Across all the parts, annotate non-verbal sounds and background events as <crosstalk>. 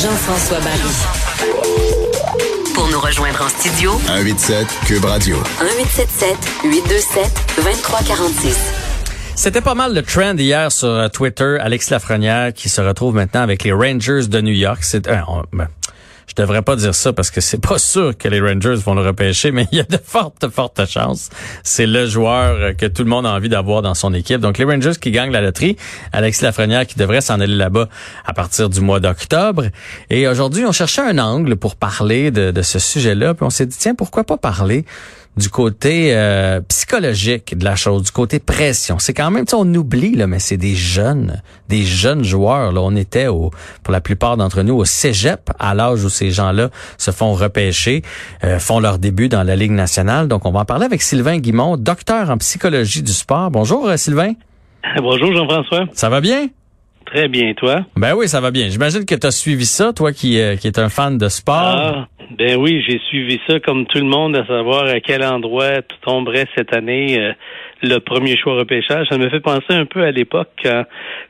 Jean-François Barry. Pour nous rejoindre en studio, 187 Cube Radio. 1877 827 2346. C'était pas mal le trend hier sur euh, Twitter. Alex Lafrenière qui se retrouve maintenant avec les Rangers de New York. C'est, euh, ben, je devrais pas dire ça parce que c'est pas sûr que les Rangers vont le repêcher, mais <laughs> il y a de fortes, fortes chances. C'est le joueur que tout le monde a envie d'avoir dans son équipe. Donc les Rangers qui gagnent la loterie, Alex Lafrenière qui devrait s'en aller là-bas à partir du mois d'octobre. Et aujourd'hui, on cherchait un angle pour parler de, de ce sujet-là. Puis on s'est dit, tiens, pourquoi pas parler du côté euh, psychologique de la chose, du côté pression. C'est quand même, on oublie, là, mais c'est des jeunes, des jeunes joueurs. Là. On était, au, pour la plupart d'entre nous, au cégep, à l'âge où ces gens-là se font repêcher, euh, font leur début dans la Ligue nationale. Donc, on va en parler avec Sylvain Guimont, docteur en psychologie du sport. Bonjour, euh, Sylvain. <laughs> Bonjour, Jean-François. Ça va bien? Très bien, toi? Ben oui, ça va bien. J'imagine que tu as suivi ça, toi qui, qui est un fan de sport. Ah, ben oui, j'ai suivi ça comme tout le monde, à savoir à quel endroit tomberait cette année euh, le premier choix repêchage. Ça me fait penser un peu à l'époque quand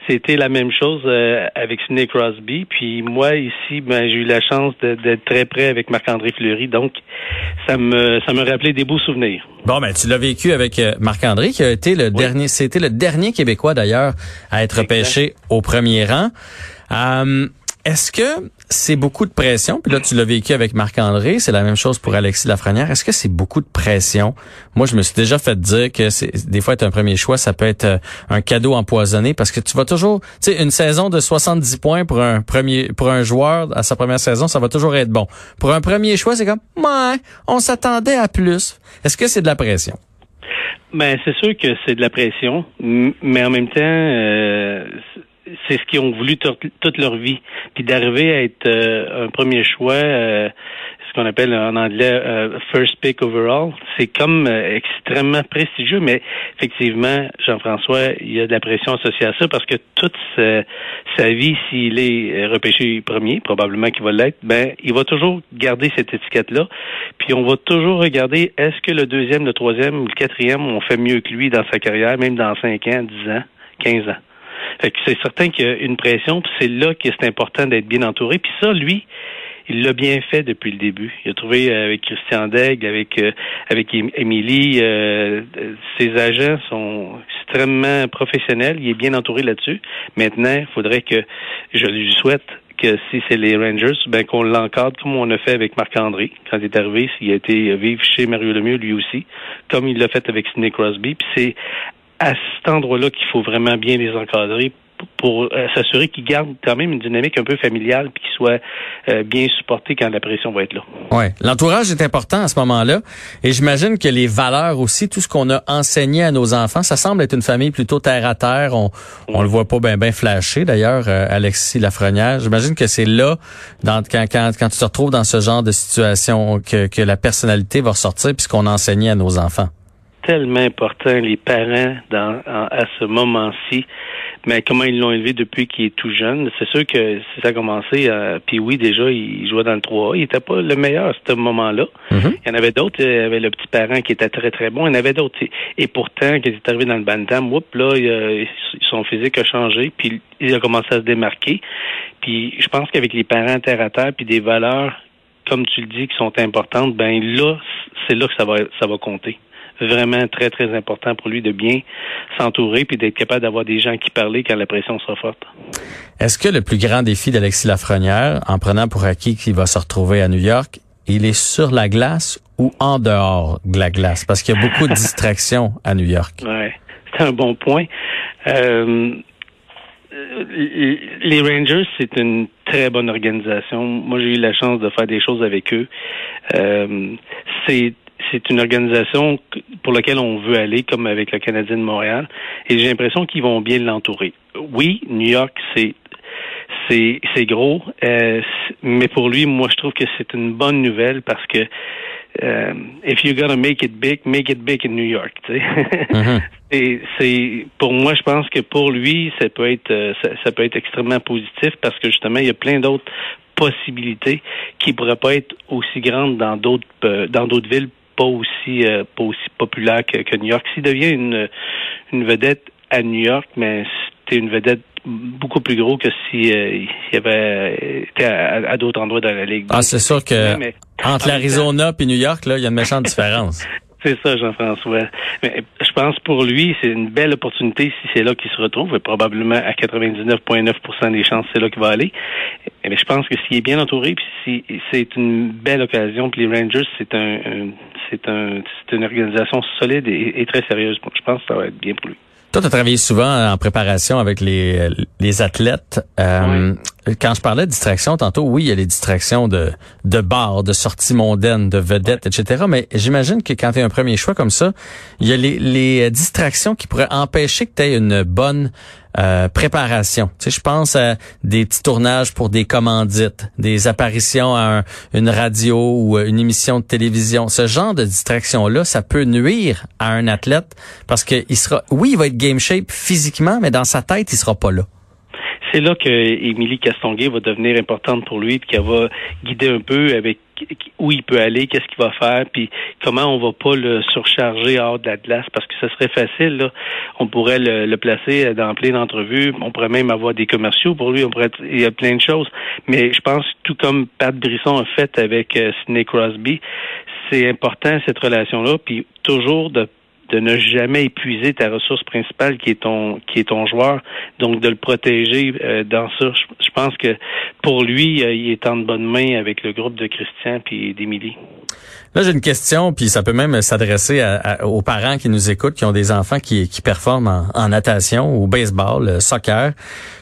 c'était la même chose euh, avec Sidney Crosby. Puis moi, ici, ben, j'ai eu la chance d'être très près avec Marc-André Fleury. Donc, ça me ça me rappelait des beaux souvenirs. Bon, ben tu l'as vécu avec euh, Marc-André, qui a été le dernier, c'était le dernier Québécois d'ailleurs à être repêché au premier rang. Est-ce que c'est beaucoup de pression? Puis là, tu l'as vécu avec Marc-André. C'est la même chose pour Alexis Lafrenière. Est-ce que c'est beaucoup de pression? Moi, je me suis déjà fait dire que c'est, des fois, être un premier choix, ça peut être euh, un cadeau empoisonné parce que tu vas toujours, tu sais, une saison de 70 points pour un premier, pour un joueur à sa première saison, ça va toujours être bon. Pour un premier choix, c'est comme, ouais, on s'attendait à plus. Est-ce que c'est de la pression? Ben, c'est sûr que c'est de la pression, mais en même temps, euh, c'est ce qu'ils ont voulu toute leur vie. Puis d'arriver à être euh, un premier choix, euh, ce qu'on appelle en anglais euh, first pick overall, c'est comme extrêmement prestigieux, mais effectivement, Jean-François, il y a de la pression associée à ça parce que toute sa, vie, s'il est repêché premier, probablement qu'il va l'être, ben il va toujours garder cette étiquette-là. Puis on va toujours regarder est-ce que le deuxième, le troisième le quatrième ont fait mieux que lui dans sa carrière, même dans cinq ans, dix ans, quinze ans? C'est certain qu'il y a une pression, puis c'est là que c'est important d'être bien entouré. Puis ça, lui, il l'a bien fait depuis le début. Il a trouvé euh, avec Christian Daigle, avec euh, avec Émilie, euh, ses agents sont extrêmement professionnels. Il est bien entouré là-dessus. Maintenant, il faudrait que je lui souhaite que si c'est les Rangers, ben qu'on l'encadre comme on a fait avec Marc-André quand il est arrivé. Il a été vivre chez Mario Lemieux lui aussi, comme il l'a fait avec Sidney Crosby. Puis c'est à cet endroit-là qu'il faut vraiment bien les encadrer pour euh, s'assurer qu'ils gardent quand même une dynamique un peu familiale puis qu'ils soient euh, bien supportés quand la pression va être là. Ouais, l'entourage est important à ce moment-là et j'imagine que les valeurs aussi, tout ce qu'on a enseigné à nos enfants, ça semble être une famille plutôt terre à terre. On on le voit pas bien bien flasher d'ailleurs, euh, Alexis Lafrenière. J'imagine que c'est là dans, quand, quand quand tu te retrouves dans ce genre de situation que que la personnalité va ressortir puis ce qu'on a enseigné à nos enfants tellement important, les parents, dans, à ce moment-ci, mais comment ils l'ont élevé depuis qu'il est tout jeune? C'est sûr que si ça a commencé, euh, puis oui, déjà, il jouait dans le 3A. Il était pas le meilleur à ce moment-là. Mm-hmm. Il y en avait d'autres. Il y avait le petit parent qui était très, très bon. Il y en avait d'autres. Et pourtant, quand il est arrivé dans le bantam, whoop, là, son physique a changé, puis il a commencé à se démarquer. Puis je pense qu'avec les parents terre à terre, puis des valeurs, comme tu le dis, qui sont importantes, ben là, c'est là que ça va, ça va compter vraiment très, très important pour lui de bien s'entourer puis d'être capable d'avoir des gens qui parlent quand la pression sera forte. Est-ce que le plus grand défi d'Alexis Lafrenière, en prenant pour acquis qu'il va se retrouver à New York, il est sur la glace ou en dehors de la glace? Parce qu'il y a beaucoup de <laughs> distractions à New York. Oui, c'est un bon point. Euh, les Rangers, c'est une très bonne organisation. Moi, j'ai eu la chance de faire des choses avec eux. Euh, c'est c'est une organisation pour laquelle on veut aller, comme avec le Canadien de Montréal, et j'ai l'impression qu'ils vont bien l'entourer. Oui, New York, c'est c'est c'est gros, euh, mais pour lui, moi, je trouve que c'est une bonne nouvelle parce que euh, if you're gonna make it big, make it big in New York. Tu sais. Mm-hmm. <laughs> Et c'est pour moi, je pense que pour lui, ça peut être euh, ça, ça, peut être extrêmement positif parce que justement, il y a plein d'autres possibilités qui pourraient pas être aussi grandes dans d'autres euh, dans d'autres villes pas aussi euh, pas aussi populaire que, New York. S'il devient une, une vedette à New York, mais c'était une vedette beaucoup plus gros que si euh, il avait été à, d'autres endroits dans la ligue. Ah, c'est sûr que entre l'Arizona et New York, là, il y a une méchante différence. <laughs> C'est ça, Jean-François. Mais je pense pour lui, c'est une belle opportunité si c'est là qu'il se retrouve. Et probablement à 99,9% des chances, c'est là qu'il va aller. Mais je pense que s'il est bien entouré, puis si c'est une belle occasion, puis les Rangers, c'est un, c'est un, c'est une organisation solide et, et très sérieuse. Je pense que ça va être bien pour lui. Toi, tu as travaillé souvent en préparation avec les, les athlètes. Euh, quand je parlais de distraction tantôt, oui, il y a les distractions de, de bars, de sorties mondaines, de vedettes, etc. Mais j'imagine que quand tu es un premier choix comme ça, il y a les, les distractions qui pourraient empêcher que tu aies une bonne euh, préparation. Tu sais, je pense à des petits tournages pour des commandites, des apparitions à une radio ou une émission de télévision. Ce genre de distraction-là, ça peut nuire à un athlète parce que il sera, oui, il va être game shape physiquement, mais dans sa tête, il sera pas là c'est là que Émilie Castonguay va devenir importante pour lui, puis qu'elle va guider un peu avec où il peut aller, qu'est-ce qu'il va faire, puis comment on va pas le surcharger hors de la glace, parce que ce serait facile. Là. On pourrait le, placer dans plein d'entrevues, on pourrait même avoir des commerciaux pour lui, on pourrait il y a plein de choses. Mais je pense, tout comme Pat Brisson a fait avec euh, Sidney Crosby, c'est important cette relation-là, puis toujours de de ne jamais épuiser ta ressource principale qui est ton qui est ton joueur, donc de le protéger euh, dans ça. Je, pense que pour lui, euh, il est en bonne main avec le groupe de Christian puis d'Émilie. Là, j'ai une question, puis ça peut même s'adresser aux parents qui nous écoutent, qui ont des enfants qui, qui performent en, natation ou baseball, euh, soccer.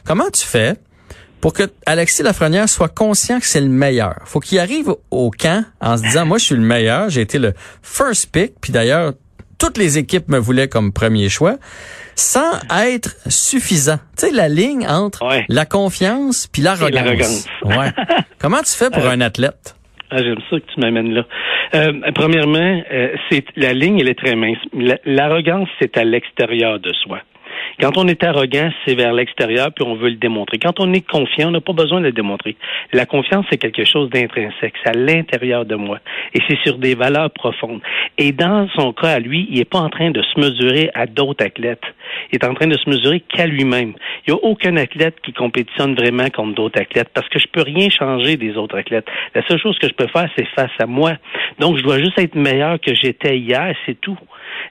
Comment tu fais pour que Alexis Lafrenière soit conscient que c'est le meilleur? Faut qu'il arrive au camp en se disant moi je suis le meilleur, j'ai été le first pick puis d'ailleurs toutes les équipes me voulaient comme premier choix, sans être suffisant. Tu sais, la ligne entre la confiance puis l'arrogance. Ouais. <laughs> Comment tu fais pour euh, un athlète? Ah, J'aime ça que tu m'amènes là. Euh, premièrement, euh, c'est la ligne, elle est très mince. L'arrogance, c'est à l'extérieur de soi. Quand on est arrogant, c'est vers l'extérieur, puis on veut le démontrer. Quand on est confiant, on n'a pas besoin de le démontrer. La confiance, c'est quelque chose d'intrinsèque. C'est à l'intérieur de moi. Et c'est sur des valeurs profondes. Et dans son cas, à lui, il n'est pas en train de se mesurer à d'autres athlètes. Est en train de se mesurer qu'à lui-même. Il n'y a aucun athlète qui compétitionne vraiment contre d'autres athlètes parce que je peux rien changer des autres athlètes. La seule chose que je peux faire, c'est face à moi. Donc, je dois juste être meilleur que j'étais hier, c'est tout.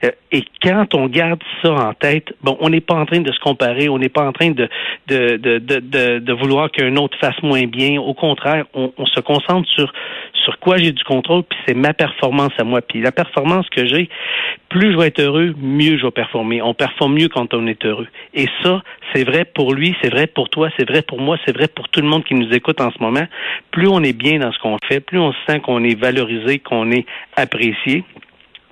Euh, et quand on garde ça en tête, bon, on n'est pas en train de se comparer, on n'est pas en train de, de, de, de, de vouloir qu'un autre fasse moins bien. Au contraire, on, on se concentre sur, sur quoi j'ai du contrôle, puis c'est ma performance à moi. Puis la performance que j'ai, plus je vais être heureux, mieux je vais performer. On performe mieux quand on est heureux. Et ça, c'est vrai pour lui, c'est vrai pour toi, c'est vrai pour moi, c'est vrai pour tout le monde qui nous écoute en ce moment. Plus on est bien dans ce qu'on fait, plus on sent qu'on est valorisé, qu'on est apprécié,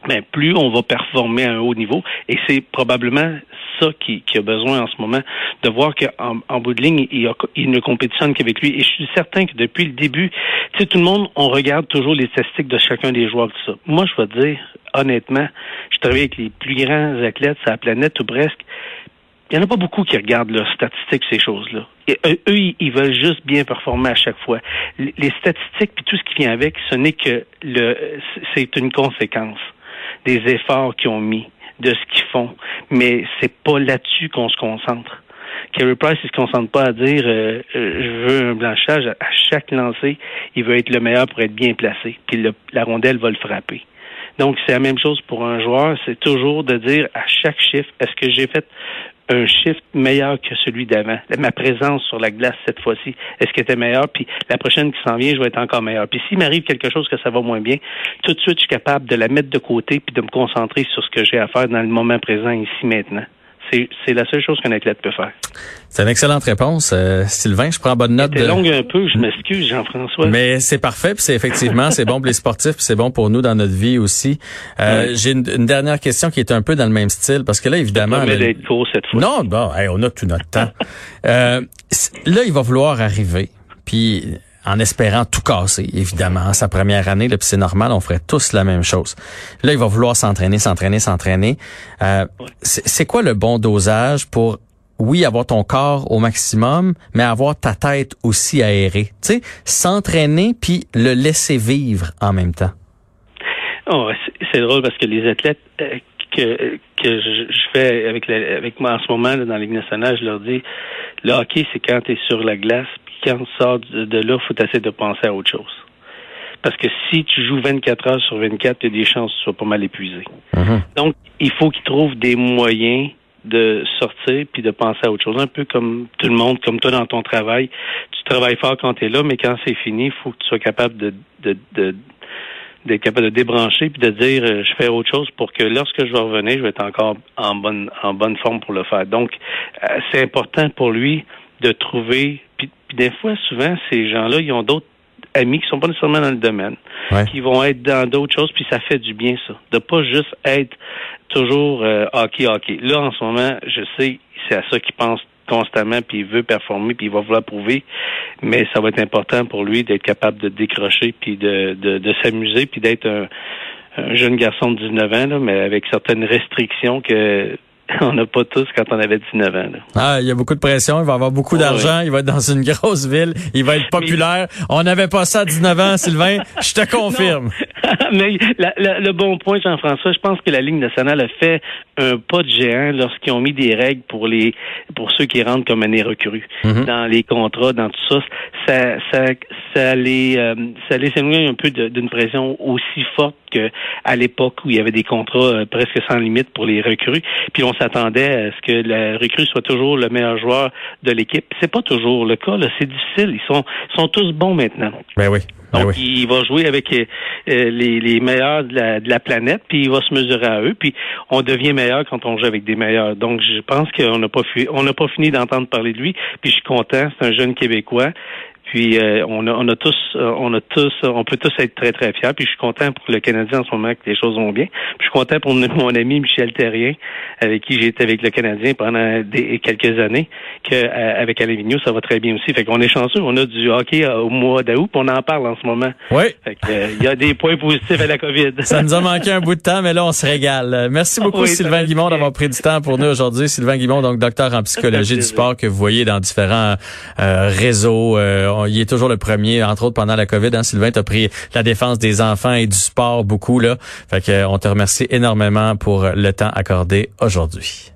mais plus on va performer à un haut niveau. Et c'est probablement ça qui, qui, a besoin en ce moment, de voir qu'en en bout de ligne, il, il ne compétitionne qu'avec lui. Et je suis certain que depuis le début, tu sais, tout le monde, on regarde toujours les statistiques de chacun des joueurs, tout ça. Moi, je vais te dire, honnêtement, je travaille avec les plus grands athlètes sur la planète, ou presque. Il n'y en a pas beaucoup qui regardent leurs statistiques, ces choses-là. Et eux, ils veulent juste bien performer à chaque fois. Les statistiques puis tout ce qui vient avec, ce n'est que le, c'est une conséquence des efforts qu'ils ont mis, de ce qu'ils font. Mais c'est pas là-dessus qu'on se concentre. Kerry Price, il se concentre pas à dire euh, euh, je veux un blanchage à chaque lancé, il veut être le meilleur pour être bien placé, puis la rondelle va le frapper. Donc c'est la même chose pour un joueur, c'est toujours de dire à chaque chiffre est-ce que j'ai fait un shift meilleur que celui d'avant. Ma présence sur la glace cette fois-ci, est-ce qu'elle était meilleure? Puis la prochaine qui s'en vient, je vais être encore meilleur. Puis s'il m'arrive quelque chose que ça va moins bien, tout de suite, je suis capable de la mettre de côté puis de me concentrer sur ce que j'ai à faire dans le moment présent ici maintenant. C'est la seule chose qu'un athlète peut faire. C'est une excellente réponse, euh, Sylvain. Je prends bonne note. C'est longue un peu, je m'excuse, Jean-François. Mais c'est parfait, puis c'est effectivement, c'est bon pour les sportifs, puis c'est bon pour nous dans notre vie aussi. Euh, J'ai une, dernière question qui est un peu dans le même style, parce que là, évidemment... D'être court cette fois. Non, bon, on a tout notre temps. euh, là, il va vouloir arriver, puis en espérant tout casser, évidemment, sa première année, puis c'est normal, on ferait tous la même chose. Là, il va vouloir s'entraîner, s'entraîner, s'entraîner. Euh, c'est quoi le bon dosage pour, oui, avoir ton corps au maximum, mais avoir ta tête aussi aérée? Tu sais, s'entraîner puis le laisser vivre en même temps. Oh, c'est drôle parce que les athlètes... Euh, que que je, fais avec avec moi en ce moment dans la Ligue nationale, je leur dis le hockey, c'est quand tu es sur la glace, quand tu sors de, là, faut essayer de penser à autre chose. Parce que si tu joues 24 heures sur 24, tu as des chances que tu sois pas mal épuisé. Mm-hmm. Donc, il faut qu'ils trouvent des moyens de sortir puis de penser à autre chose. Un peu comme tout le monde, comme toi dans ton travail. Tu travailles fort quand tu es là, mais quand c'est fini, il faut que tu sois capable de, de, de d'être capable de débrancher puis de dire euh, je fais autre chose pour que lorsque je vais revenir, je vais être encore en bonne en bonne forme pour le faire. Donc euh, c'est important pour lui de trouver puis, des fois souvent ces gens-là ils ont d'autres amis qui sont pas nécessairement dans le domaine, qui vont être dans d'autres choses, puis ça fait du bien ça, de pas juste être toujours euh, hockey hockey. Là en ce moment, je sais c'est à ça qu'il pense constamment, puis il veut performer, puis il va vouloir prouver. Mais ça va être important pour lui d'être capable de décrocher, puis de, de, de s'amuser, puis d'être un, un, jeune garçon de 19 ans, là, mais avec certaines restrictions que <laughs> on n'a pas tous quand on avait 19 ans. Ah, il y a beaucoup de pression, il va avoir beaucoup d'argent, il va être dans une <laughs> grosse ville, il va être populaire. On n'avait pas ça à 19 ans, Sylvain, je te <laughs> confirme. <laughs> Mais le bon point, Jean-François, je pense que la Ligue nationale a fait un pas de géant lorsqu'ils ont mis des règles pour les pour ceux qui rentrent comme année recrue mhm. dans les contrats, dans tout ça. Ça, ça, ça les euh, ça les éloigne un peu d'une pression aussi forte qu'à l'époque où il y avait des contrats euh, presque sans limite pour les recrues. Puis on s'attendait à ce que la recrue soit toujours le meilleur joueur de l'équipe. C'est pas toujours le cas. C'est difficile. Ils sont sont tous bons maintenant. Ben oui. Ben Donc, il va jouer avec euh, euh, les, les, meilleurs de la, de la, planète, puis il va se mesurer à eux, puis on devient meilleur quand on joue avec des meilleurs. Donc, je pense qu'on n'a pas, on n'a pas fini d'entendre parler de lui, puis je suis content. C'est un jeune Québécois. Puis euh, on, a, on a tous, euh, on a tous, on peut tous être très très fiers. Puis je suis content pour le Canadien en ce moment que les choses vont bien. Puis je suis content pour mon ami Michel Terrien, avec qui j'ai été avec le Canadien pendant des, quelques années, que euh, avec Alain Vigneault, ça va très bien aussi. Fait qu'on est chanceux. On a du hockey au mois d'août, on en parle en ce moment. Oui. Fait il y a des points positifs à la COVID. ça nous a manqué un bout de temps, mais là on se régale. Merci beaucoup Sylvain Guimond d'avoir pris du temps pour nous aujourd'hui. Sylvain Guimond, donc docteur en psychologie du sport que vous voyez dans différents réseaux. Il est toujours le premier entre autres pendant la COVID. Hein, Sylvain, tu as pris la défense des enfants et du sport beaucoup. là. Fait que, on te remercie énormément pour le temps accordé aujourd'hui.